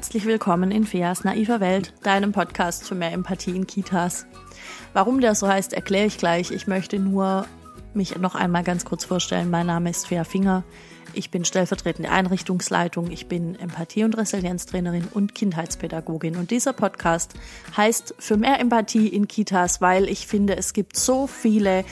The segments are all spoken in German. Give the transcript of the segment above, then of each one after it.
Herzlich willkommen in Feas naiver Welt, deinem Podcast für mehr Empathie in Kitas. Warum der so heißt, erkläre ich gleich. Ich möchte nur mich noch einmal ganz kurz vorstellen. Mein Name ist Fea Finger. Ich bin stellvertretende Einrichtungsleitung. Ich bin Empathie- und Resilienztrainerin und Kindheitspädagogin. Und dieser Podcast heißt für mehr Empathie in Kitas, weil ich finde, es gibt so viele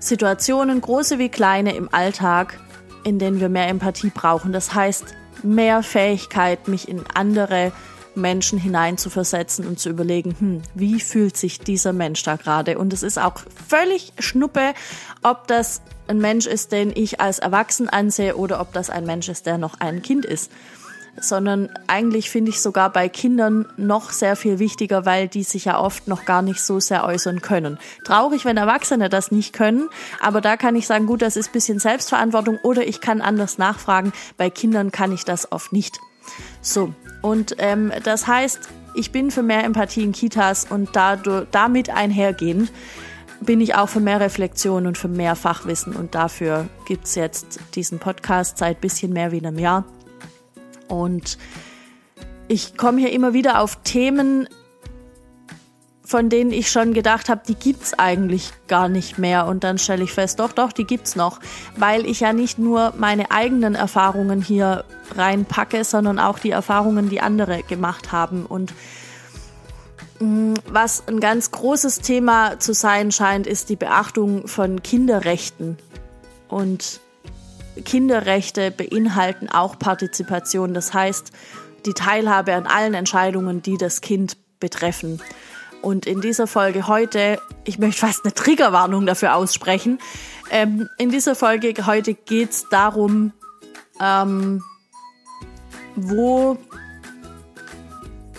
Situationen, große wie kleine im Alltag, in denen wir mehr Empathie brauchen. Das heißt, mehr Fähigkeit, mich in andere Menschen hineinzuversetzen und zu überlegen, hm, wie fühlt sich dieser Mensch da gerade? Und es ist auch völlig schnuppe, ob das ein Mensch ist, den ich als erwachsen ansehe oder ob das ein Mensch ist, der noch ein Kind ist. Sondern eigentlich finde ich sogar bei Kindern noch sehr viel wichtiger, weil die sich ja oft noch gar nicht so sehr äußern können. Traurig, wenn Erwachsene das nicht können, aber da kann ich sagen, gut, das ist bisschen Selbstverantwortung oder ich kann anders nachfragen. Bei Kindern kann ich das oft nicht. So, und ähm, das heißt, ich bin für mehr Empathie in Kitas und dadurch, damit einhergehend bin ich auch für mehr Reflexion und für mehr Fachwissen. Und dafür gibt's jetzt diesen Podcast seit bisschen mehr wie einem Jahr. Und ich komme hier immer wieder auf Themen, von denen ich schon gedacht habe, die gibt's eigentlich gar nicht mehr. Und dann stelle ich fest, doch, doch, die gibt's noch. Weil ich ja nicht nur meine eigenen Erfahrungen hier reinpacke, sondern auch die Erfahrungen, die andere gemacht haben. Und mm, was ein ganz großes Thema zu sein scheint, ist die Beachtung von Kinderrechten. Und Kinderrechte beinhalten auch Partizipation. Das heißt, die Teilhabe an allen Entscheidungen, die das Kind betreffen. Und in dieser Folge heute, ich möchte fast eine Triggerwarnung dafür aussprechen. Ähm, in dieser Folge heute geht es darum, ähm, wo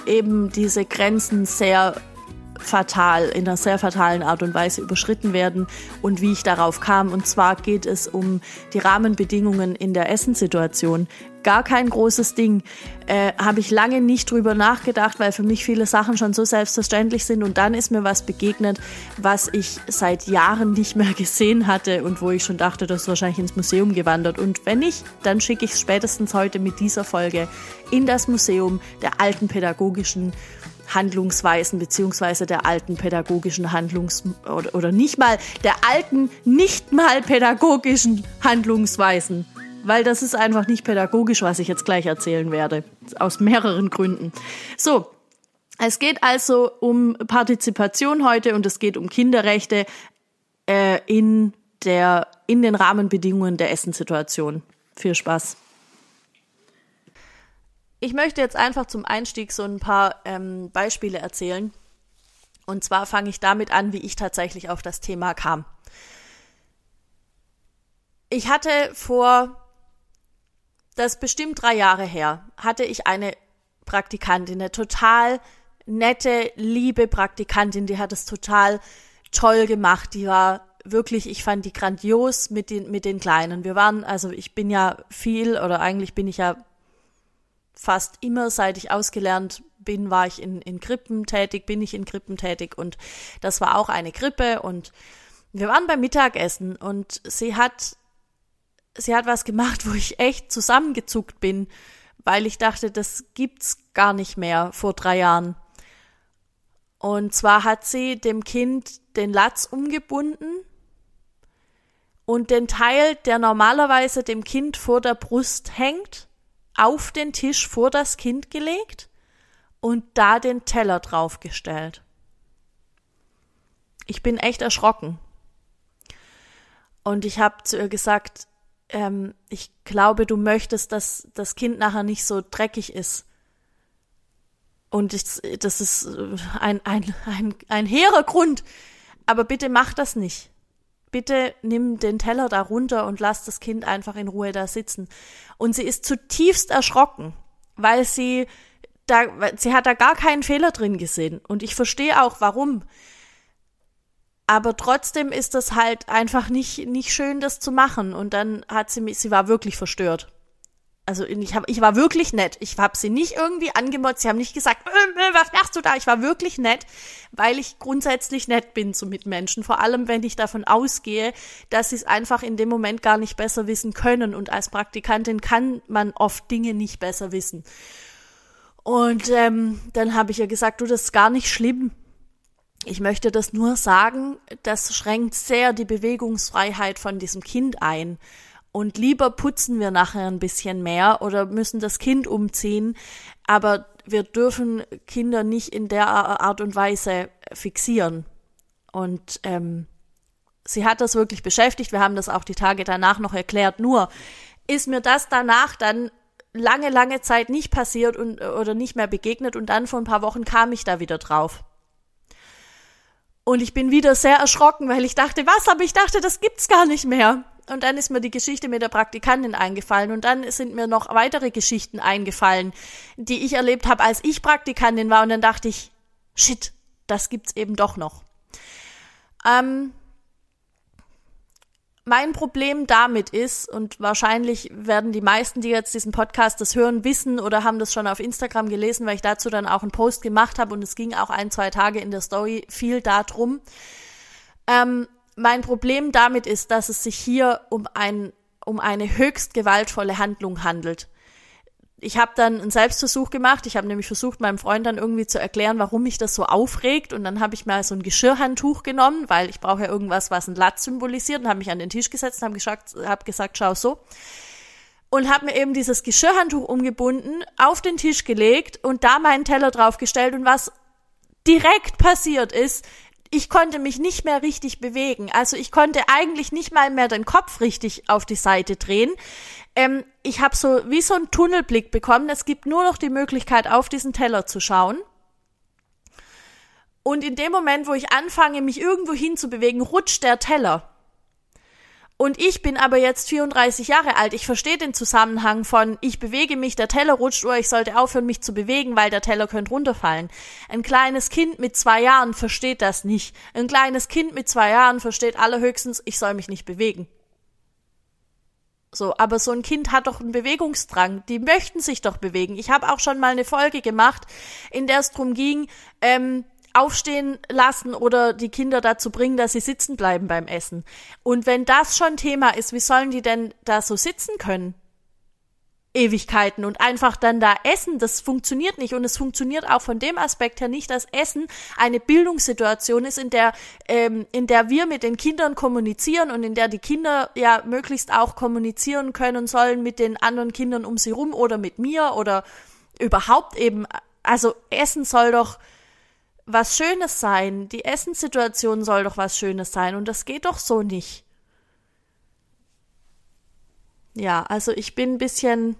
eben diese Grenzen sehr fatal, in einer sehr fatalen Art und Weise überschritten werden und wie ich darauf kam. Und zwar geht es um die Rahmenbedingungen in der Essenssituation gar kein großes Ding. Äh, Habe ich lange nicht drüber nachgedacht, weil für mich viele Sachen schon so selbstverständlich sind. Und dann ist mir was begegnet, was ich seit Jahren nicht mehr gesehen hatte und wo ich schon dachte, das ist wahrscheinlich ins Museum gewandert. Und wenn nicht, dann schicke ich es spätestens heute mit dieser Folge in das Museum der alten pädagogischen Handlungsweisen beziehungsweise der alten pädagogischen Handlungs oder, oder nicht mal der alten nicht mal pädagogischen Handlungsweisen weil das ist einfach nicht pädagogisch, was ich jetzt gleich erzählen werde. Aus mehreren Gründen. So. Es geht also um Partizipation heute und es geht um Kinderrechte äh, in der in den Rahmenbedingungen der Essenssituation. Viel Spaß. Ich möchte jetzt einfach zum Einstieg so ein paar ähm, Beispiele erzählen. Und zwar fange ich damit an, wie ich tatsächlich auf das Thema kam. Ich hatte vor das bestimmt drei Jahre her, hatte ich eine Praktikantin, eine total nette, liebe Praktikantin, die hat es total toll gemacht. Die war wirklich, ich fand die grandios mit den, mit den Kleinen. Wir waren, also ich bin ja viel oder eigentlich bin ich ja fast immer, seit ich ausgelernt bin, war ich in, in Krippen tätig, bin ich in Krippen tätig und das war auch eine Krippe und wir waren beim Mittagessen und sie hat sie hat was gemacht, wo ich echt zusammengezuckt bin, weil ich dachte, das gibt's gar nicht mehr vor drei Jahren. Und zwar hat sie dem Kind den Latz umgebunden und den Teil, der normalerweise dem Kind vor der Brust hängt, auf den Tisch vor das Kind gelegt und da den Teller draufgestellt. Ich bin echt erschrocken. Und ich habe zu ihr gesagt, ähm, ich glaube, du möchtest, dass das Kind nachher nicht so dreckig ist. Und ich, das ist äh, ein, ein, ein, ein hehrer Grund. Aber bitte mach das nicht. Bitte nimm den Teller da runter und lass das Kind einfach in Ruhe da sitzen. Und sie ist zutiefst erschrocken, weil sie da, sie hat da gar keinen Fehler drin gesehen. Und ich verstehe auch, warum aber trotzdem ist das halt einfach nicht, nicht schön, das zu machen. Und dann hat sie mich, sie war wirklich verstört. Also ich, hab, ich war wirklich nett. Ich habe sie nicht irgendwie angemotzt. Sie haben nicht gesagt, äh, äh, was machst du da? Ich war wirklich nett, weil ich grundsätzlich nett bin zu Mitmenschen. Vor allem, wenn ich davon ausgehe, dass sie es einfach in dem Moment gar nicht besser wissen können. Und als Praktikantin kann man oft Dinge nicht besser wissen. Und ähm, dann habe ich ihr gesagt, du, das ist gar nicht schlimm. Ich möchte das nur sagen, das schränkt sehr die Bewegungsfreiheit von diesem Kind ein. Und lieber putzen wir nachher ein bisschen mehr oder müssen das Kind umziehen, aber wir dürfen Kinder nicht in der Art und Weise fixieren. Und ähm, sie hat das wirklich beschäftigt. Wir haben das auch die Tage danach noch erklärt. Nur ist mir das danach dann lange, lange Zeit nicht passiert und, oder nicht mehr begegnet und dann vor ein paar Wochen kam ich da wieder drauf. Und ich bin wieder sehr erschrocken, weil ich dachte, was? Aber ich dachte, das gibt's gar nicht mehr. Und dann ist mir die Geschichte mit der Praktikantin eingefallen und dann sind mir noch weitere Geschichten eingefallen, die ich erlebt habe, als ich Praktikantin war. Und dann dachte ich, shit, das gibt's eben doch noch. Ähm, mein Problem damit ist, und wahrscheinlich werden die meisten, die jetzt diesen Podcast das hören, wissen oder haben das schon auf Instagram gelesen, weil ich dazu dann auch einen Post gemacht habe und es ging auch ein, zwei Tage in der Story viel darum. Ähm, mein Problem damit ist, dass es sich hier um ein, um eine höchst gewaltvolle Handlung handelt ich habe dann einen Selbstversuch gemacht. Ich habe nämlich versucht, meinem Freund dann irgendwie zu erklären, warum mich das so aufregt. Und dann habe ich mal so ein Geschirrhandtuch genommen, weil ich brauche ja irgendwas, was ein Latz symbolisiert, und habe mich an den Tisch gesetzt und habe hab gesagt, schau so. Und habe mir eben dieses Geschirrhandtuch umgebunden, auf den Tisch gelegt und da meinen Teller draufgestellt. Und was direkt passiert ist, ich konnte mich nicht mehr richtig bewegen. Also ich konnte eigentlich nicht mal mehr den Kopf richtig auf die Seite drehen ähm, ich habe so wie so einen Tunnelblick bekommen. Es gibt nur noch die Möglichkeit, auf diesen Teller zu schauen. Und in dem Moment, wo ich anfange, mich irgendwo hinzubewegen, rutscht der Teller. Und ich bin aber jetzt 34 Jahre alt. Ich verstehe den Zusammenhang von, ich bewege mich, der Teller rutscht, oder ich sollte aufhören, mich zu bewegen, weil der Teller könnte runterfallen. Ein kleines Kind mit zwei Jahren versteht das nicht. Ein kleines Kind mit zwei Jahren versteht allerhöchstens, ich soll mich nicht bewegen. So, aber so ein Kind hat doch einen Bewegungsdrang. Die möchten sich doch bewegen. Ich habe auch schon mal eine Folge gemacht, in der es drum ging, ähm, aufstehen lassen oder die Kinder dazu bringen, dass sie sitzen bleiben beim Essen. Und wenn das schon Thema ist, wie sollen die denn da so sitzen können? Ewigkeiten und einfach dann da essen, das funktioniert nicht. Und es funktioniert auch von dem Aspekt her nicht, dass Essen eine Bildungssituation ist, in der, ähm, in der wir mit den Kindern kommunizieren und in der die Kinder ja möglichst auch kommunizieren können sollen mit den anderen Kindern um sie rum oder mit mir oder überhaupt eben. Also Essen soll doch was Schönes sein. Die Essenssituation soll doch was Schönes sein. Und das geht doch so nicht. Ja, also ich bin ein bisschen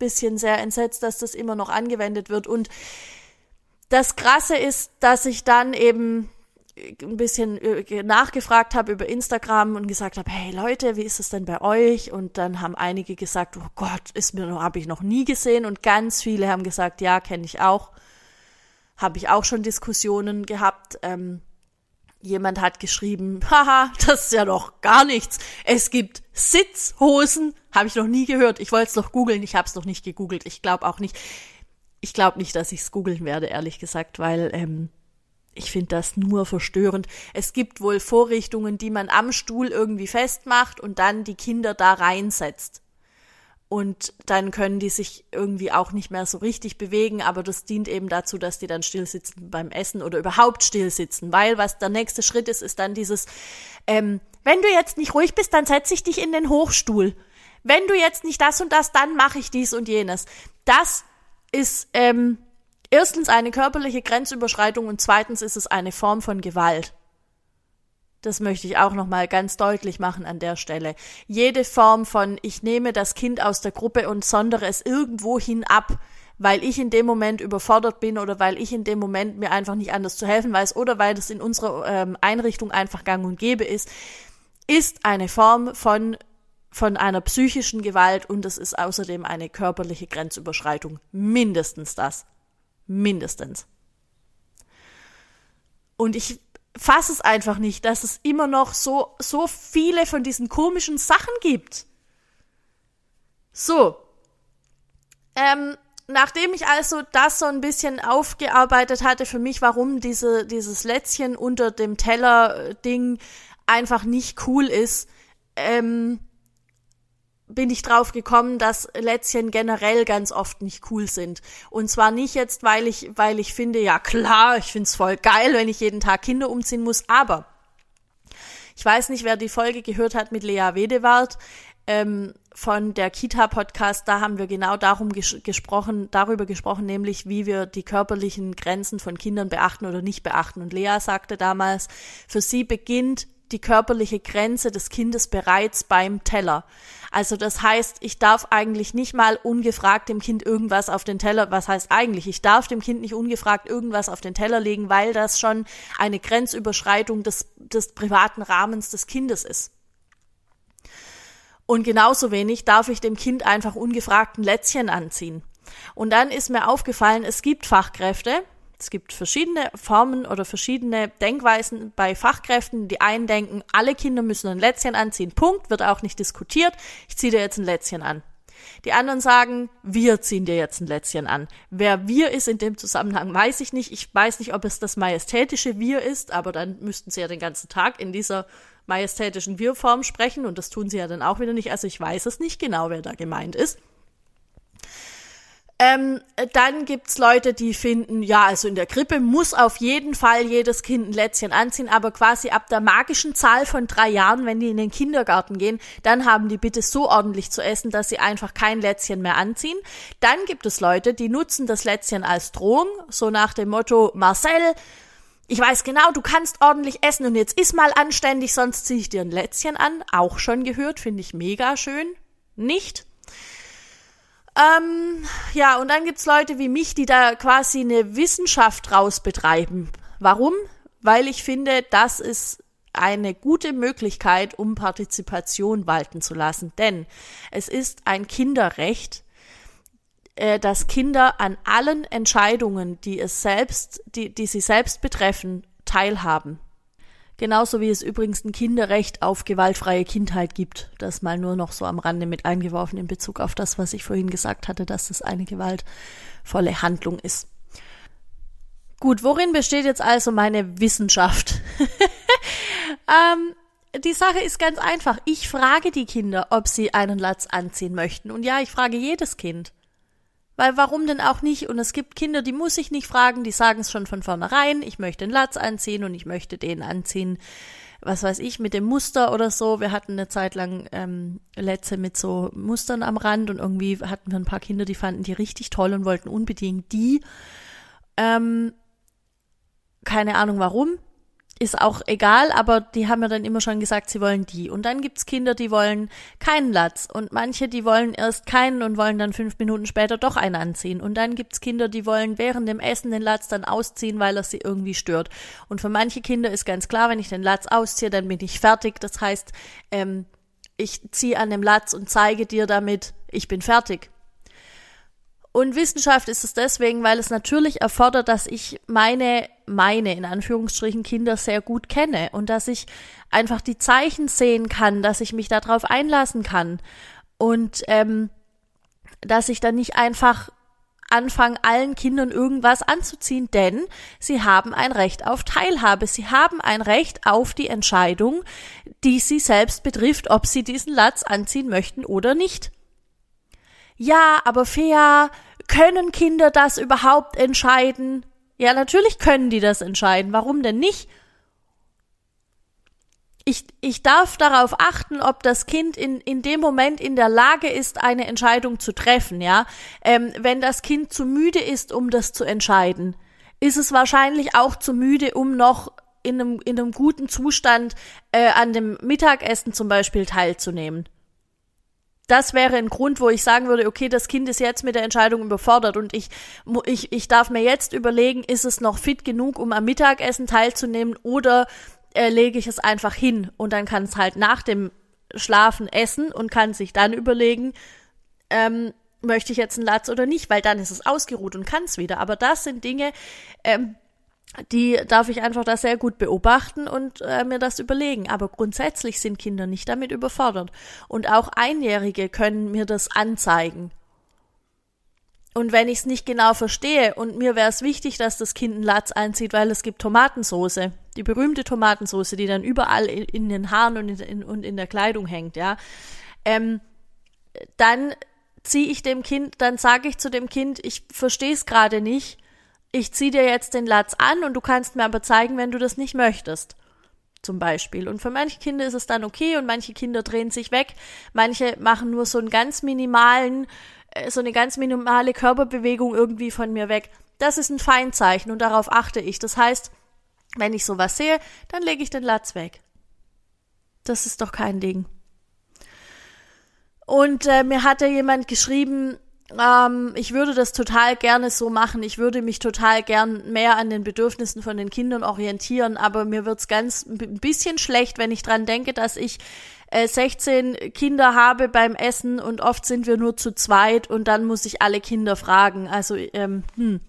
bisschen sehr entsetzt, dass das immer noch angewendet wird. Und das Krasse ist, dass ich dann eben ein bisschen äh, nachgefragt habe über Instagram und gesagt habe, hey Leute, wie ist es denn bei euch? Und dann haben einige gesagt, oh Gott, ist mir noch, habe ich noch nie gesehen. Und ganz viele haben gesagt, ja, kenne ich auch. Habe ich auch schon Diskussionen gehabt. Ähm, Jemand hat geschrieben, haha, das ist ja doch gar nichts. Es gibt Sitzhosen, habe ich noch nie gehört. Ich wollte es noch googeln, ich habe es noch nicht gegoogelt. Ich glaube auch nicht. Ich glaube nicht, dass ich es googeln werde, ehrlich gesagt, weil ähm, ich finde das nur verstörend. Es gibt wohl Vorrichtungen, die man am Stuhl irgendwie festmacht und dann die Kinder da reinsetzt und dann können die sich irgendwie auch nicht mehr so richtig bewegen, aber das dient eben dazu, dass die dann still sitzen beim Essen oder überhaupt still sitzen, weil was der nächste Schritt ist, ist dann dieses, ähm, wenn du jetzt nicht ruhig bist, dann setze ich dich in den Hochstuhl. Wenn du jetzt nicht das und das, dann mache ich dies und jenes. Das ist ähm, erstens eine körperliche Grenzüberschreitung und zweitens ist es eine Form von Gewalt. Das möchte ich auch nochmal ganz deutlich machen an der Stelle. Jede Form von ich nehme das Kind aus der Gruppe und sondere es irgendwohin ab, weil ich in dem Moment überfordert bin oder weil ich in dem Moment mir einfach nicht anders zu helfen weiß oder weil es in unserer ähm, Einrichtung einfach gang und gäbe ist, ist eine Form von von einer psychischen Gewalt und es ist außerdem eine körperliche Grenzüberschreitung. Mindestens das. Mindestens. Und ich fass es einfach nicht, dass es immer noch so, so viele von diesen komischen Sachen gibt. So. Ähm, nachdem ich also das so ein bisschen aufgearbeitet hatte für mich, warum diese, dieses Lätzchen unter dem Teller-Ding einfach nicht cool ist, ähm, bin ich drauf gekommen, dass Lätzchen generell ganz oft nicht cool sind. Und zwar nicht jetzt, weil ich, weil ich finde, ja klar, ich find's voll geil, wenn ich jeden Tag Kinder umziehen muss, aber ich weiß nicht, wer die Folge gehört hat mit Lea Wedewart ähm, von der Kita-Podcast, da haben wir genau darum ges gesprochen, darüber gesprochen, nämlich wie wir die körperlichen Grenzen von Kindern beachten oder nicht beachten. Und Lea sagte damals, für sie beginnt die körperliche Grenze des Kindes bereits beim Teller. Also das heißt, ich darf eigentlich nicht mal ungefragt dem Kind irgendwas auf den Teller, was heißt eigentlich, ich darf dem Kind nicht ungefragt irgendwas auf den Teller legen, weil das schon eine Grenzüberschreitung des, des privaten Rahmens des Kindes ist. Und genauso wenig darf ich dem Kind einfach ungefragt ein Lätzchen anziehen. Und dann ist mir aufgefallen, es gibt Fachkräfte, es gibt verschiedene Formen oder verschiedene Denkweisen bei Fachkräften. Die einen denken, alle Kinder müssen ein Lätzchen anziehen. Punkt, wird auch nicht diskutiert. Ich ziehe dir jetzt ein Lätzchen an. Die anderen sagen, wir ziehen dir jetzt ein Lätzchen an. Wer wir ist in dem Zusammenhang, weiß ich nicht. Ich weiß nicht, ob es das majestätische Wir ist, aber dann müssten sie ja den ganzen Tag in dieser majestätischen Wir-Form sprechen und das tun sie ja dann auch wieder nicht. Also ich weiß es nicht genau, wer da gemeint ist. Ähm, dann gibt's Leute, die finden, ja, also in der Krippe muss auf jeden Fall jedes Kind ein Lätzchen anziehen, aber quasi ab der magischen Zahl von drei Jahren, wenn die in den Kindergarten gehen, dann haben die bitte so ordentlich zu essen, dass sie einfach kein Lätzchen mehr anziehen. Dann gibt es Leute, die nutzen das Lätzchen als Drohung, so nach dem Motto, Marcel, ich weiß genau, du kannst ordentlich essen und jetzt iss mal anständig, sonst ziehe ich dir ein Lätzchen an. Auch schon gehört, finde ich mega schön. Nicht? Ähm, ja, und dann gibt's Leute wie mich, die da quasi eine Wissenschaft draus betreiben. Warum? Weil ich finde, das ist eine gute Möglichkeit, um Partizipation walten zu lassen. Denn es ist ein Kinderrecht, äh, dass Kinder an allen Entscheidungen, die es selbst, die, die sie selbst betreffen, teilhaben. Genauso wie es übrigens ein Kinderrecht auf gewaltfreie Kindheit gibt. Das mal nur noch so am Rande mit eingeworfen in Bezug auf das, was ich vorhin gesagt hatte, dass es eine gewaltvolle Handlung ist. Gut, worin besteht jetzt also meine Wissenschaft? ähm, die Sache ist ganz einfach. Ich frage die Kinder, ob sie einen Latz anziehen möchten. Und ja, ich frage jedes Kind. Weil warum denn auch nicht? Und es gibt Kinder, die muss ich nicht fragen, die sagen es schon von vornherein, ich möchte den Latz anziehen und ich möchte den anziehen, was weiß ich, mit dem Muster oder so. Wir hatten eine Zeit lang ähm, Letze mit so Mustern am Rand und irgendwie hatten wir ein paar Kinder, die fanden die richtig toll und wollten unbedingt die. Ähm, keine Ahnung warum ist auch egal, aber die haben ja dann immer schon gesagt, sie wollen die. Und dann gibt's Kinder, die wollen keinen Latz und manche, die wollen erst keinen und wollen dann fünf Minuten später doch einen anziehen. Und dann gibt's Kinder, die wollen während dem Essen den Latz dann ausziehen, weil er sie irgendwie stört. Und für manche Kinder ist ganz klar, wenn ich den Latz ausziehe, dann bin ich fertig. Das heißt, ähm, ich ziehe an dem Latz und zeige dir damit, ich bin fertig. Und Wissenschaft ist es deswegen, weil es natürlich erfordert, dass ich meine, meine, in Anführungsstrichen, Kinder sehr gut kenne und dass ich einfach die Zeichen sehen kann, dass ich mich darauf einlassen kann und ähm, dass ich dann nicht einfach anfange, allen Kindern irgendwas anzuziehen, denn sie haben ein Recht auf Teilhabe. Sie haben ein Recht auf die Entscheidung, die sie selbst betrifft, ob sie diesen Latz anziehen möchten oder nicht ja, aber fair, können Kinder das überhaupt entscheiden? Ja, natürlich können die das entscheiden. Warum denn nicht? Ich, ich darf darauf achten, ob das Kind in, in dem Moment in der Lage ist, eine Entscheidung zu treffen, ja. Ähm, wenn das Kind zu müde ist, um das zu entscheiden, ist es wahrscheinlich auch zu müde, um noch in einem, in einem guten Zustand äh, an dem Mittagessen zum Beispiel teilzunehmen das wäre ein Grund, wo ich sagen würde, okay, das Kind ist jetzt mit der Entscheidung überfordert und ich, ich, ich darf mir jetzt überlegen, ist es noch fit genug, um am Mittagessen teilzunehmen oder äh, lege ich es einfach hin und dann kann es halt nach dem Schlafen essen und kann sich dann überlegen, ähm, möchte ich jetzt einen Latz oder nicht, weil dann ist es ausgeruht und kann es wieder. Aber das sind Dinge, ähm, die darf ich einfach da sehr gut beobachten und äh, mir das überlegen. Aber grundsätzlich sind Kinder nicht damit überfordert. Und auch Einjährige können mir das anzeigen. Und wenn ich es nicht genau verstehe und mir wäre es wichtig, dass das Kind einen Latz einzieht, weil es gibt Tomatensoße, die berühmte Tomatensoße, die dann überall in, in den Haaren und in, in, und in der Kleidung hängt, ja, ähm, dann ziehe ich dem Kind, dann sage ich zu dem Kind, ich verstehe es gerade nicht, ich ziehe dir jetzt den Latz an und du kannst mir aber zeigen, wenn du das nicht möchtest. Zum Beispiel. Und für manche Kinder ist es dann okay und manche Kinder drehen sich weg. Manche machen nur so einen ganz minimalen, äh, so eine ganz minimale Körperbewegung irgendwie von mir weg. Das ist ein Feinzeichen und darauf achte ich. Das heißt, wenn ich sowas sehe, dann lege ich den Latz weg. Das ist doch kein Ding. Und äh, mir hatte jemand geschrieben, ähm, ich würde das total gerne so machen. Ich würde mich total gern mehr an den Bedürfnissen von den Kindern orientieren, aber mir wird's ganz ein bisschen schlecht, wenn ich dran denke, dass ich äh, 16 Kinder habe beim Essen und oft sind wir nur zu zweit und dann muss ich alle Kinder fragen. Also, ähm, hm.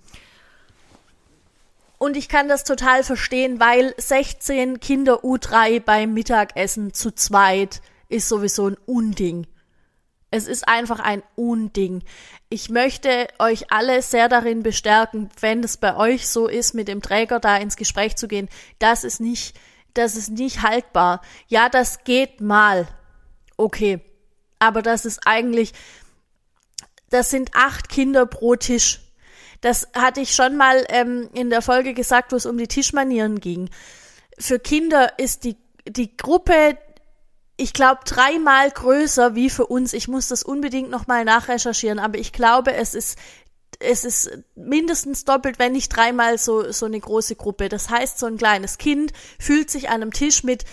Und ich kann das total verstehen, weil 16 Kinder U3 beim Mittagessen zu zweit ist sowieso ein Unding. Es ist einfach ein Unding. Ich möchte euch alle sehr darin bestärken, wenn es bei euch so ist, mit dem Träger da ins Gespräch zu gehen. Das ist nicht, das ist nicht haltbar. Ja, das geht mal. Okay. Aber das ist eigentlich, das sind acht Kinder pro Tisch. Das hatte ich schon mal ähm, in der Folge gesagt, wo es um die Tischmanieren ging. Für Kinder ist die, die Gruppe ich glaube, dreimal größer wie für uns. Ich muss das unbedingt nochmal nachrecherchieren, aber ich glaube, es ist es ist mindestens doppelt, wenn nicht dreimal so, so eine große Gruppe. Das heißt, so ein kleines Kind fühlt sich an einem Tisch mit,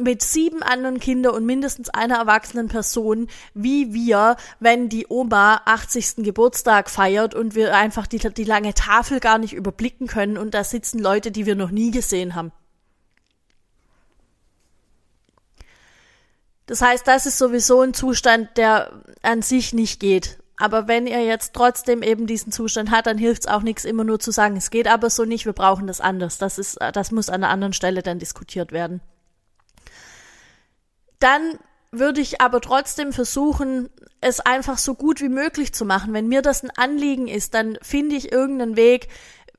mit sieben anderen Kindern und mindestens einer erwachsenen Person, wie wir, wenn die Oma 80. Geburtstag feiert und wir einfach die, die lange Tafel gar nicht überblicken können und da sitzen Leute, die wir noch nie gesehen haben. Das heißt, das ist sowieso ein Zustand, der an sich nicht geht. Aber wenn ihr jetzt trotzdem eben diesen Zustand hat, dann hilft es auch nichts, immer nur zu sagen, es geht aber so nicht, wir brauchen das anders. Das ist, das muss an einer anderen Stelle dann diskutiert werden. Dann würde ich aber trotzdem versuchen, es einfach so gut wie möglich zu machen. Wenn mir das ein Anliegen ist, dann finde ich irgendeinen Weg,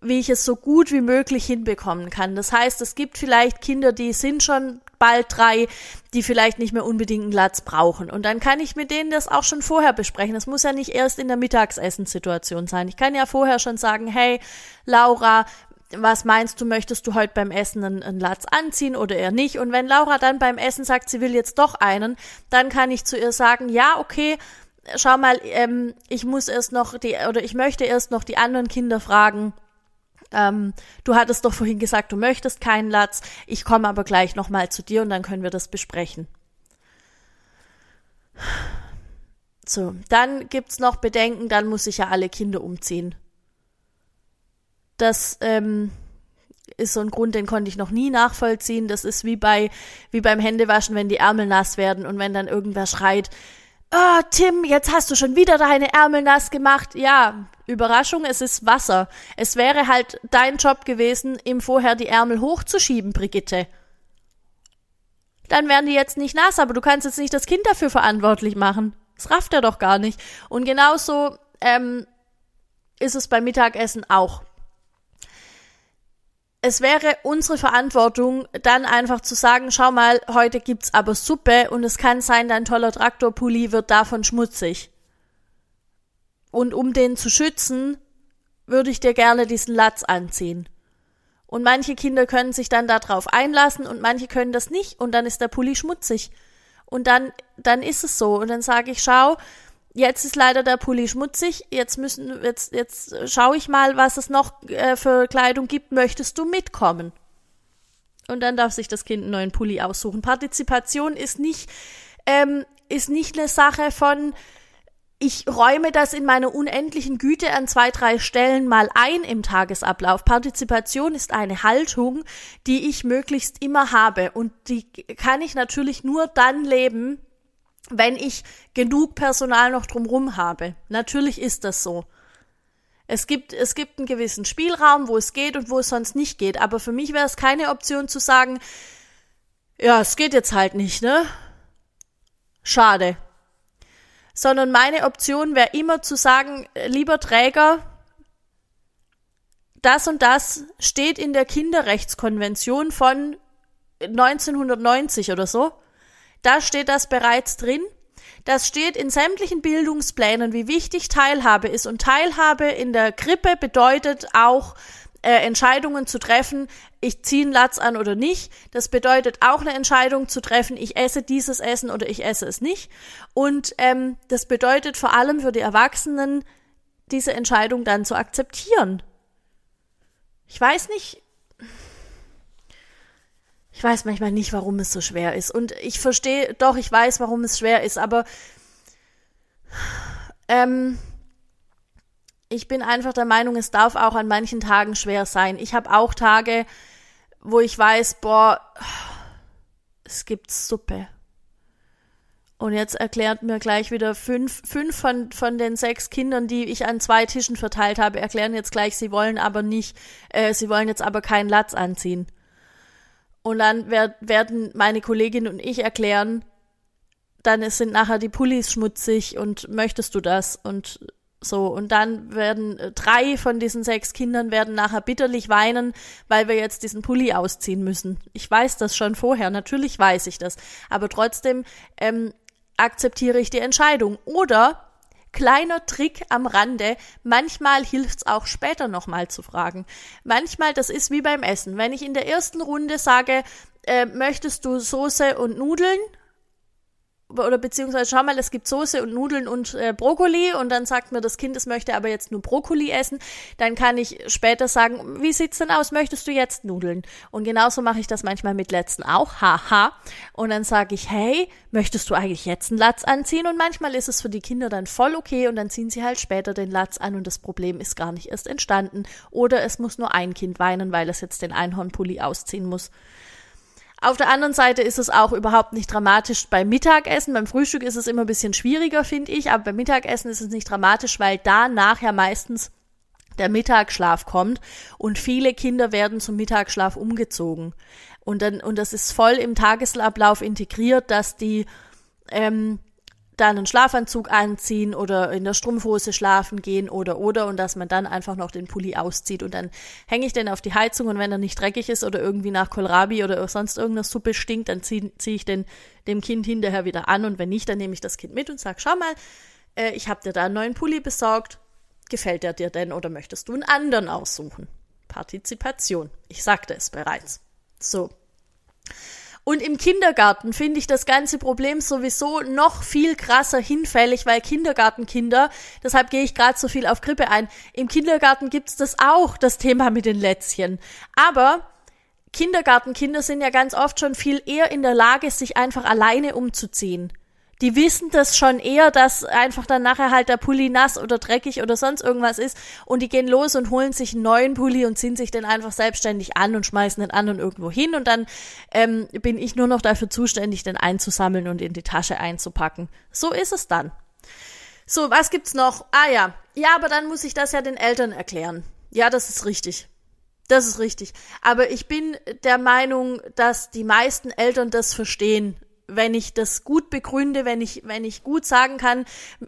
wie ich es so gut wie möglich hinbekommen kann. Das heißt, es gibt vielleicht Kinder, die sind schon bald drei, die vielleicht nicht mehr unbedingt einen Latz brauchen. Und dann kann ich mit denen das auch schon vorher besprechen. Das muss ja nicht erst in der Mittagsessenssituation sein. Ich kann ja vorher schon sagen, hey, Laura, was meinst du, möchtest du heute beim Essen einen, einen Latz anziehen oder eher nicht? Und wenn Laura dann beim Essen sagt, sie will jetzt doch einen, dann kann ich zu ihr sagen, ja, okay, schau mal, ähm, ich muss erst noch die, oder ich möchte erst noch die anderen Kinder fragen, ähm, du hattest doch vorhin gesagt, du möchtest keinen Latz. Ich komme aber gleich nochmal zu dir und dann können wir das besprechen. So, dann gibt's noch Bedenken, dann muss ich ja alle Kinder umziehen. Das ähm, ist so ein Grund, den konnte ich noch nie nachvollziehen. Das ist wie bei wie beim Händewaschen, wenn die Ärmel nass werden und wenn dann irgendwer schreit, oh, Tim, jetzt hast du schon wieder deine Ärmel nass gemacht. Ja, Überraschung, es ist Wasser. Es wäre halt dein Job gewesen, ihm vorher die Ärmel hochzuschieben, Brigitte. Dann wären die jetzt nicht nass, aber du kannst jetzt nicht das Kind dafür verantwortlich machen. Das rafft er doch gar nicht. Und genauso ähm, ist es beim Mittagessen auch es wäre unsere Verantwortung, dann einfach zu sagen, schau mal, heute gibt's aber Suppe und es kann sein, dein toller Traktorpulli wird davon schmutzig. Und um den zu schützen, würde ich dir gerne diesen Latz anziehen. Und manche Kinder können sich dann darauf einlassen und manche können das nicht und dann ist der Pulli schmutzig. Und dann, dann ist es so. Und dann sage ich, schau, jetzt ist leider der Pulli schmutzig. Jetzt müssen, jetzt, jetzt schaue ich mal, was es noch äh, für Kleidung gibt. Möchtest du mitkommen? Und dann darf sich das Kind einen neuen Pulli aussuchen. Partizipation ist nicht, ähm, ist nicht eine Sache von, ich räume das in meiner unendlichen Güte an zwei, drei Stellen mal ein im Tagesablauf. Partizipation ist eine Haltung, die ich möglichst immer habe. Und die kann ich natürlich nur dann leben, wenn ich genug Personal noch drumrum habe. Natürlich ist das so. Es gibt, es gibt einen gewissen Spielraum, wo es geht und wo es sonst nicht geht. Aber für mich wäre es keine Option zu sagen, ja, es geht jetzt halt nicht, ne? Schade. Sondern meine Option wäre immer zu sagen, lieber Träger, das und das steht in der Kinderrechtskonvention von 1990 oder so. Da steht das bereits drin. Das steht in sämtlichen Bildungsplänen, wie wichtig Teilhabe ist. Und Teilhabe in der Krippe bedeutet auch, äh, Entscheidungen zu treffen, ich ziehe einen Latz an oder nicht. Das bedeutet auch eine Entscheidung zu treffen, ich esse dieses Essen oder ich esse es nicht. Und ähm, das bedeutet vor allem für die Erwachsenen, diese Entscheidung dann zu akzeptieren. Ich weiß nicht, ich weiß manchmal nicht, warum es so schwer ist. Und ich verstehe, doch, ich weiß, warum es schwer ist, aber ähm, ich bin einfach der Meinung, es darf auch an manchen Tagen schwer sein. Ich habe auch Tage, wo ich weiß, boah, es gibt Suppe. Und jetzt erklärt mir gleich wieder fünf, fünf von, von den sechs Kindern, die ich an zwei Tischen verteilt habe, erklären jetzt gleich, sie wollen aber nicht, äh, sie wollen jetzt aber keinen Latz anziehen. Und dann werd, werden meine Kollegin und ich erklären, dann sind nachher die Pullis schmutzig und möchtest du das? Und so, und dann werden äh, drei von diesen sechs Kindern werden nachher bitterlich weinen, weil wir jetzt diesen Pulli ausziehen müssen. Ich weiß das schon vorher, natürlich weiß ich das. Aber trotzdem ähm, akzeptiere ich die Entscheidung. Oder kleiner Trick am Rande, manchmal hilft's auch später nochmal zu fragen. Manchmal, das ist wie beim Essen. Wenn ich in der ersten Runde sage, äh, möchtest du Soße und Nudeln? Oder beziehungsweise schau mal, es gibt Soße und Nudeln und äh, Brokkoli und dann sagt mir das Kind, es möchte aber jetzt nur Brokkoli essen, dann kann ich später sagen, wie sieht's denn aus, möchtest du jetzt Nudeln? Und genauso mache ich das manchmal mit letzten auch, haha. Und dann sage ich, hey, möchtest du eigentlich jetzt einen Latz anziehen? Und manchmal ist es für die Kinder dann voll okay und dann ziehen sie halt später den Latz an und das Problem ist gar nicht erst entstanden. Oder es muss nur ein Kind weinen, weil es jetzt den Einhornpulli ausziehen muss. Auf der anderen Seite ist es auch überhaupt nicht dramatisch beim Mittagessen. Beim Frühstück ist es immer ein bisschen schwieriger, finde ich, aber beim Mittagessen ist es nicht dramatisch, weil da nachher meistens der Mittagsschlaf kommt und viele Kinder werden zum Mittagsschlaf umgezogen. Und dann, und das ist voll im Tagesablauf integriert, dass die ähm, dann einen Schlafanzug anziehen oder in der Strumpfhose schlafen gehen oder oder und dass man dann einfach noch den Pulli auszieht und dann hänge ich den auf die Heizung und wenn er nicht dreckig ist oder irgendwie nach Kohlrabi oder sonst irgendeiner Suppe stinkt, dann ziehe zieh ich den dem Kind hinterher wieder an und wenn nicht, dann nehme ich das Kind mit und sag, schau mal, äh, ich habe dir da einen neuen Pulli besorgt, gefällt der dir denn oder möchtest du einen anderen aussuchen? Partizipation. Ich sagte es bereits. So. Und im Kindergarten finde ich das ganze Problem sowieso noch viel krasser hinfällig, weil Kindergartenkinder, deshalb gehe ich gerade so viel auf Grippe ein, im Kindergarten gibt's das auch, das Thema mit den Lätzchen. Aber Kindergartenkinder sind ja ganz oft schon viel eher in der Lage, sich einfach alleine umzuziehen die wissen das schon eher, dass einfach dann nachher halt der Pulli nass oder dreckig oder sonst irgendwas ist und die gehen los und holen sich einen neuen Pulli und ziehen sich den einfach selbstständig an und schmeißen den an und irgendwo hin und dann ähm, bin ich nur noch dafür zuständig, den einzusammeln und in die Tasche einzupacken. So ist es dann. So, was gibt's noch? Ah ja, ja, aber dann muss ich das ja den Eltern erklären. Ja, das ist richtig. Das ist richtig. Aber ich bin der Meinung, dass die meisten Eltern das verstehen, wenn ich das gut begründe, wenn ich, wenn ich gut sagen kann,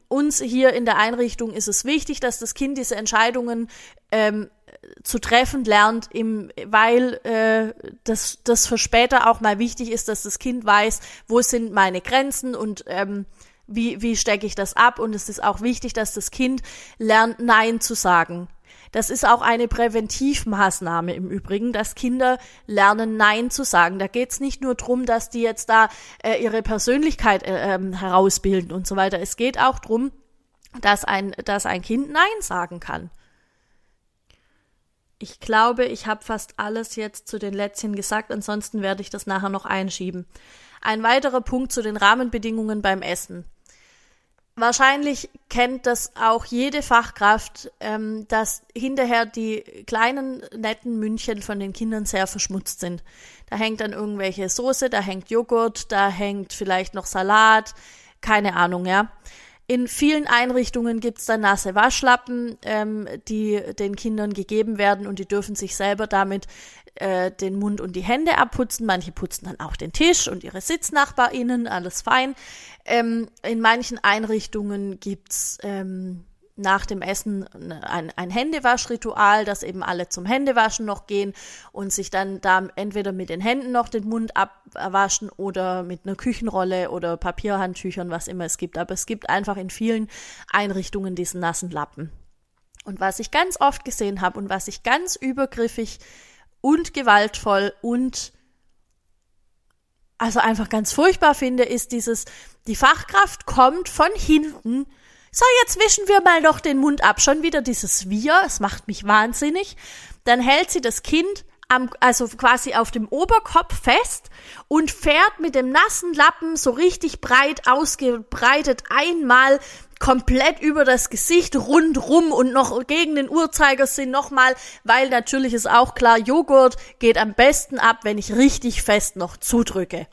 uns hier in der Einrichtung ist es wichtig, dass das Kind diese Entscheidungen ähm, zu treffen lernt, im, weil äh, das, das für später auch mal wichtig ist, dass das Kind weiß, wo sind meine Grenzen und ähm, wie, wie stecke ich das ab. Und es ist auch wichtig, dass das Kind lernt, Nein zu sagen. Das ist auch eine Präventivmaßnahme im Übrigen, dass Kinder lernen, Nein zu sagen. Da geht es nicht nur drum, dass die jetzt da äh, ihre Persönlichkeit äh, ähm, herausbilden und so weiter. Es geht auch drum, dass ein, dass ein Kind Nein sagen kann. Ich glaube, ich habe fast alles jetzt zu den Lätzchen gesagt, ansonsten werde ich das nachher noch einschieben. Ein weiterer Punkt zu den Rahmenbedingungen beim Essen. Wahrscheinlich kennt das auch jede Fachkraft, ähm, dass hinterher die kleinen netten München von den Kindern sehr verschmutzt sind. Da hängt dann irgendwelche Soße, da hängt Joghurt, da hängt vielleicht noch Salat, keine Ahnung, ja. In vielen Einrichtungen gibt's dann nasse Waschlappen, ähm, die den Kindern gegeben werden und die dürfen sich selber damit äh, den Mund und die Hände abputzen. Manche putzen dann auch den Tisch und ihre SitznachbarInnen, alles fein. Ähm, in manchen Einrichtungen gibt's ähm, nach dem Essen ein, ein Händewaschritual, dass eben alle zum Händewaschen noch gehen und sich dann da entweder mit den Händen noch den Mund abwaschen oder mit einer Küchenrolle oder Papierhandtüchern, was immer es gibt. Aber es gibt einfach in vielen Einrichtungen diesen nassen Lappen. Und was ich ganz oft gesehen habe und was ich ganz übergriffig und gewaltvoll und also einfach ganz furchtbar finde, ist dieses, die Fachkraft kommt von hinten, so, jetzt wischen wir mal noch den Mund ab. Schon wieder dieses Wir, es macht mich wahnsinnig. Dann hält sie das Kind am, also quasi auf dem Oberkopf fest und fährt mit dem nassen Lappen so richtig breit ausgebreitet einmal komplett über das Gesicht rundrum und noch gegen den Uhrzeigersinn nochmal, weil natürlich ist auch klar, Joghurt geht am besten ab, wenn ich richtig fest noch zudrücke.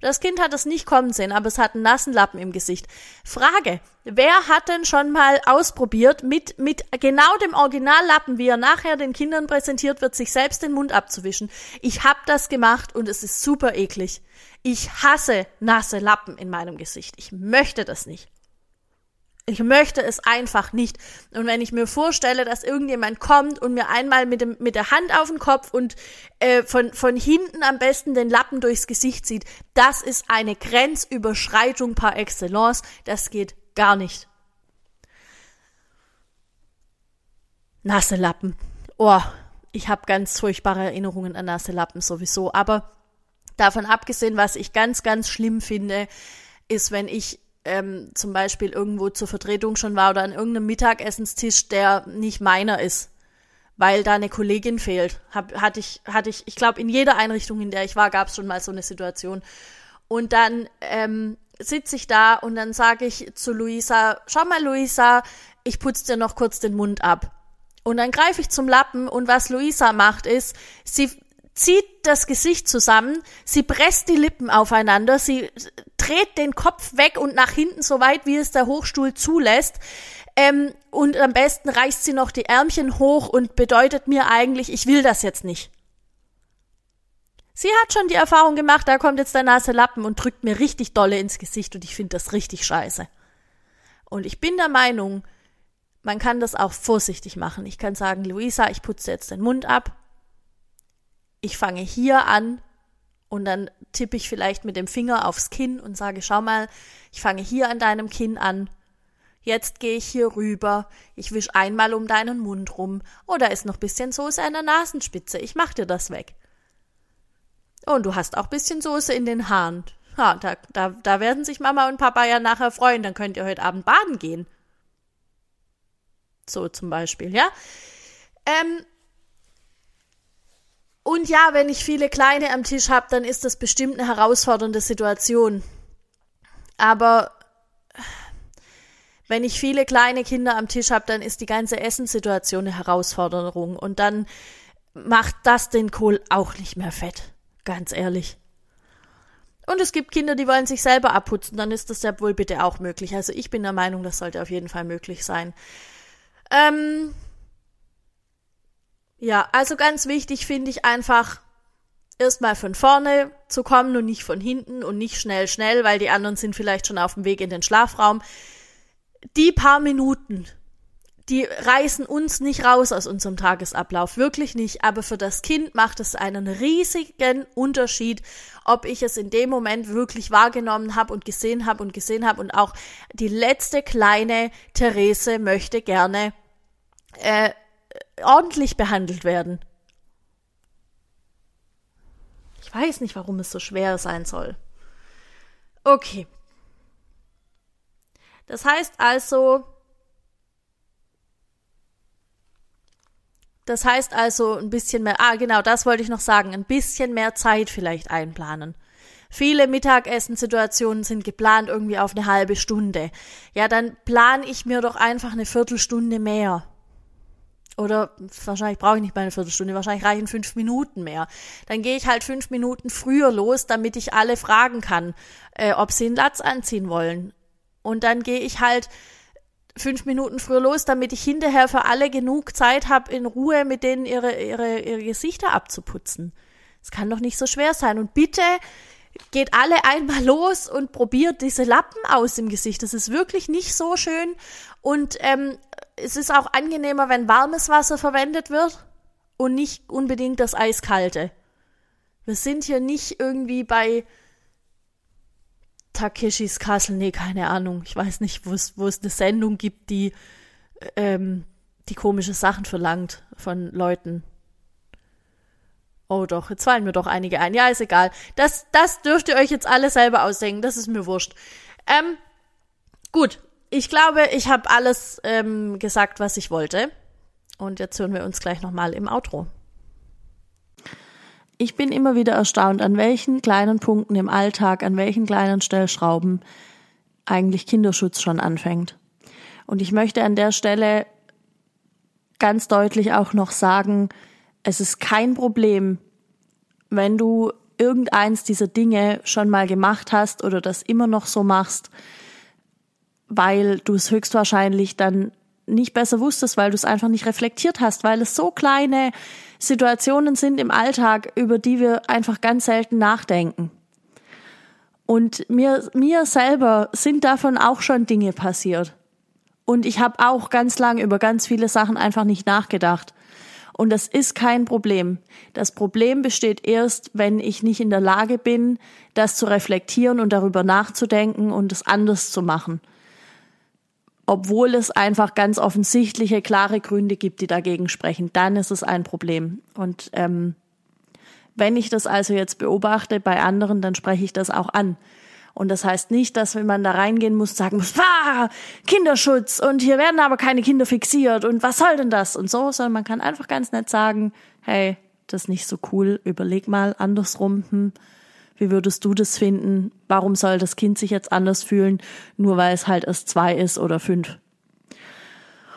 Das Kind hat es nicht kommen sehen, aber es hat einen nassen Lappen im Gesicht. Frage, wer hat denn schon mal ausprobiert, mit, mit genau dem Originallappen, wie er nachher den Kindern präsentiert wird, sich selbst den Mund abzuwischen? Ich hab das gemacht und es ist super eklig. Ich hasse nasse Lappen in meinem Gesicht. Ich möchte das nicht. Ich möchte es einfach nicht. Und wenn ich mir vorstelle, dass irgendjemand kommt und mir einmal mit, dem, mit der Hand auf den Kopf und äh, von, von hinten am besten den Lappen durchs Gesicht zieht, das ist eine Grenzüberschreitung par excellence. Das geht gar nicht. Nasse Lappen. Oh, ich habe ganz furchtbare Erinnerungen an nasse Lappen sowieso. Aber davon abgesehen, was ich ganz, ganz schlimm finde, ist, wenn ich ähm, zum Beispiel irgendwo zur Vertretung schon war oder an irgendeinem Mittagessenstisch, der nicht meiner ist, weil da eine Kollegin fehlt. Hab, hatte ich, hatte ich, ich glaube, in jeder Einrichtung, in der ich war, gab es schon mal so eine Situation. Und dann ähm, sitze ich da und dann sage ich zu Luisa, schau mal, Luisa, ich putze dir noch kurz den Mund ab. Und dann greife ich zum Lappen und was Luisa macht ist, sie zieht das Gesicht zusammen, sie presst die Lippen aufeinander, sie dreht den Kopf weg und nach hinten so weit, wie es der Hochstuhl zulässt. Ähm, und am besten reißt sie noch die Ärmchen hoch und bedeutet mir eigentlich, ich will das jetzt nicht. Sie hat schon die Erfahrung gemacht, da kommt jetzt der Nase Lappen und drückt mir richtig dolle ins Gesicht und ich finde das richtig scheiße. Und ich bin der Meinung, man kann das auch vorsichtig machen. Ich kann sagen, Luisa, ich putze jetzt den Mund ab. Ich fange hier an und dann tippe ich vielleicht mit dem Finger aufs Kinn und sage, schau mal, ich fange hier an deinem Kinn an. Jetzt gehe ich hier rüber, ich wisch einmal um deinen Mund rum, oder ist noch bisschen Soße an der Nasenspitze, ich mach dir das weg. Und du hast auch bisschen Soße in den Haaren. Ja, da, da, da werden sich Mama und Papa ja nachher freuen, dann könnt ihr heute Abend baden gehen. So zum Beispiel, ja. Ähm, und ja, wenn ich viele Kleine am Tisch habe, dann ist das bestimmt eine herausfordernde Situation. Aber wenn ich viele kleine Kinder am Tisch habe, dann ist die ganze Essenssituation eine Herausforderung. Und dann macht das den Kohl auch nicht mehr fett. Ganz ehrlich. Und es gibt Kinder, die wollen sich selber abputzen, dann ist das ja wohl bitte auch möglich. Also ich bin der Meinung, das sollte auf jeden Fall möglich sein. Ähm, ja, also ganz wichtig finde ich einfach, erstmal von vorne zu kommen und nicht von hinten und nicht schnell, schnell, weil die anderen sind vielleicht schon auf dem Weg in den Schlafraum. Die paar Minuten, die reißen uns nicht raus aus unserem Tagesablauf, wirklich nicht, aber für das Kind macht es einen riesigen Unterschied, ob ich es in dem Moment wirklich wahrgenommen habe und gesehen habe und gesehen habe und auch die letzte kleine Therese möchte gerne äh, ordentlich behandelt werden. Ich weiß nicht, warum es so schwer sein soll. Okay. Das heißt also, das heißt also ein bisschen mehr, ah genau, das wollte ich noch sagen, ein bisschen mehr Zeit vielleicht einplanen. Viele Mittagessensituationen sind geplant irgendwie auf eine halbe Stunde. Ja, dann plane ich mir doch einfach eine Viertelstunde mehr. Oder wahrscheinlich brauche ich nicht mal eine Viertelstunde, wahrscheinlich reichen fünf Minuten mehr. Dann gehe ich halt fünf Minuten früher los, damit ich alle fragen kann, äh, ob sie einen Latz anziehen wollen. Und dann gehe ich halt fünf Minuten früher los, damit ich hinterher für alle genug Zeit habe, in Ruhe mit denen ihre, ihre, ihre Gesichter abzuputzen. Es kann doch nicht so schwer sein. Und bitte geht alle einmal los und probiert diese Lappen aus im Gesicht. Das ist wirklich nicht so schön. Und ähm, es ist auch angenehmer, wenn warmes Wasser verwendet wird und nicht unbedingt das eiskalte. Wir sind hier nicht irgendwie bei Takeshis Castle, nee, keine Ahnung. Ich weiß nicht, wo es, wo es eine Sendung gibt, die, ähm, die komische Sachen verlangt von Leuten. Oh doch, jetzt fallen mir doch einige ein. Ja, ist egal. Das, das dürft ihr euch jetzt alle selber ausdenken. Das ist mir wurscht. Ähm, gut. Ich glaube, ich habe alles ähm, gesagt, was ich wollte. Und jetzt hören wir uns gleich nochmal im Outro. Ich bin immer wieder erstaunt, an welchen kleinen Punkten im Alltag, an welchen kleinen Stellschrauben eigentlich Kinderschutz schon anfängt. Und ich möchte an der Stelle ganz deutlich auch noch sagen, es ist kein Problem, wenn du irgendeins dieser Dinge schon mal gemacht hast oder das immer noch so machst, weil du es höchstwahrscheinlich dann nicht besser wusstest, weil du es einfach nicht reflektiert hast, weil es so kleine Situationen sind im Alltag, über die wir einfach ganz selten nachdenken. Und mir, mir selber sind davon auch schon Dinge passiert. Und ich habe auch ganz lang über ganz viele Sachen einfach nicht nachgedacht. Und das ist kein Problem. Das Problem besteht erst, wenn ich nicht in der Lage bin, das zu reflektieren und darüber nachzudenken und es anders zu machen. Obwohl es einfach ganz offensichtliche, klare Gründe gibt, die dagegen sprechen, dann ist es ein Problem. Und ähm, wenn ich das also jetzt beobachte bei anderen, dann spreche ich das auch an. Und das heißt nicht, dass wenn man da reingehen muss, sagen muss, ah, Kinderschutz und hier werden aber keine Kinder fixiert und was soll denn das und so, sondern man kann einfach ganz nett sagen, hey, das ist nicht so cool, überleg mal andersrum, hm, wie würdest du das finden? Warum soll das Kind sich jetzt anders fühlen, nur weil es halt erst zwei ist oder fünf?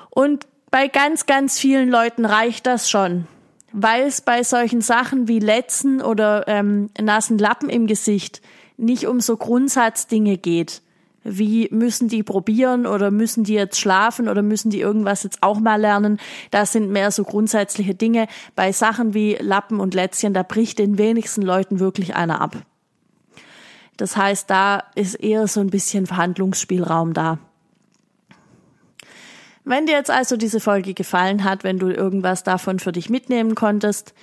Und bei ganz, ganz vielen Leuten reicht das schon, weil es bei solchen Sachen wie Letzen oder ähm, nassen Lappen im Gesicht nicht um so Grundsatzdinge geht. Wie müssen die probieren oder müssen die jetzt schlafen oder müssen die irgendwas jetzt auch mal lernen? Das sind mehr so grundsätzliche Dinge. Bei Sachen wie Lappen und Lätzchen, da bricht den wenigsten Leuten wirklich einer ab. Das heißt, da ist eher so ein bisschen Verhandlungsspielraum da. Wenn dir jetzt also diese Folge gefallen hat, wenn du irgendwas davon für dich mitnehmen konntest,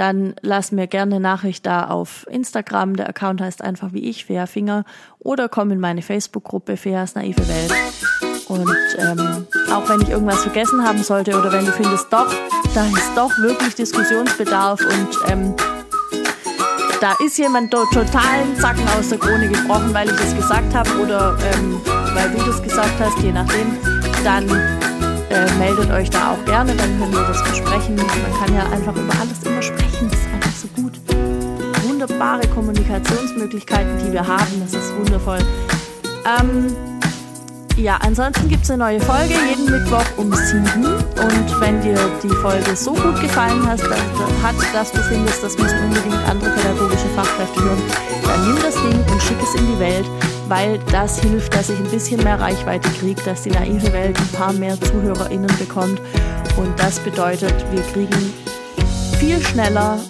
dann lass mir gerne Nachricht da auf Instagram. Der Account heißt einfach wie ich, Fea Finger. Oder komm in meine Facebook-Gruppe Feas naive Welt. Und ähm, auch wenn ich irgendwas vergessen haben sollte oder wenn du findest, doch, da ist doch wirklich Diskussionsbedarf und ähm, da ist jemand totalen Zacken aus der Krone gebrochen, weil ich das gesagt habe oder ähm, weil du das gesagt hast, je nachdem, dann äh, meldet euch da auch gerne, dann können wir das besprechen. Man kann ja einfach über alles immer sprechen, das ist einfach so gut. Wunderbare Kommunikationsmöglichkeiten, die wir haben, das ist wundervoll. Ähm, ja, ansonsten gibt es eine neue Folge jeden Mittwoch um 7. Und wenn dir die Folge so gut gefallen hat, dass, hat, dass du findest, das müssen unbedingt andere pädagogische Fachkräfte hören, dann nimm das Ding und schick es in die Welt weil das hilft, dass ich ein bisschen mehr Reichweite kriege, dass die naive Welt ein paar mehr ZuhörerInnen bekommt. Und das bedeutet, wir kriegen viel schneller,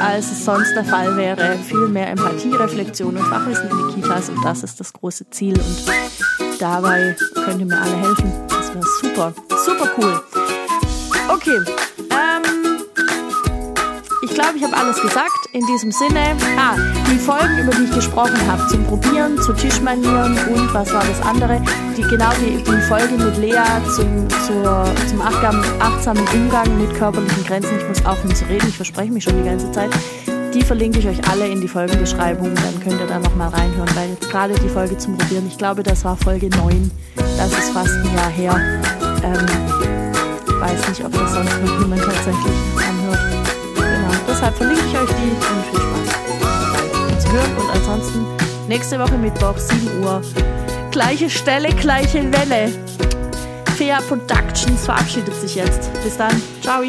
als es sonst der Fall wäre, viel mehr Empathie, Reflexion und Fachwissen in die Kitas. Und das ist das große Ziel. Und dabei könnt ihr mir alle helfen. Das wäre super, super cool. Okay, ich glaube, ich habe alles gesagt. In diesem Sinne, ah, die Folgen, über die ich gesprochen habe, zum Probieren, zu Tischmanieren und was war das andere, die, genau die, die Folge mit Lea zum, zur, zum achtsamen Umgang mit körperlichen Grenzen. Ich muss aufhören zu reden, ich verspreche mich schon die ganze Zeit. Die verlinke ich euch alle in die Folgenbeschreibung, dann könnt ihr da nochmal reinhören, weil jetzt gerade die Folge zum Probieren, ich glaube, das war Folge 9, das ist fast ein Jahr her. Ähm, weiß nicht, ob das sonst noch jemand tatsächlich anhört. Deshalb verlinke ich euch die und viel Spaß zu hören. Und ansonsten nächste Woche Mittwoch, 7 Uhr. Gleiche Stelle, gleiche Welle. Fea Productions verabschiedet sich jetzt. Bis dann. Ciao.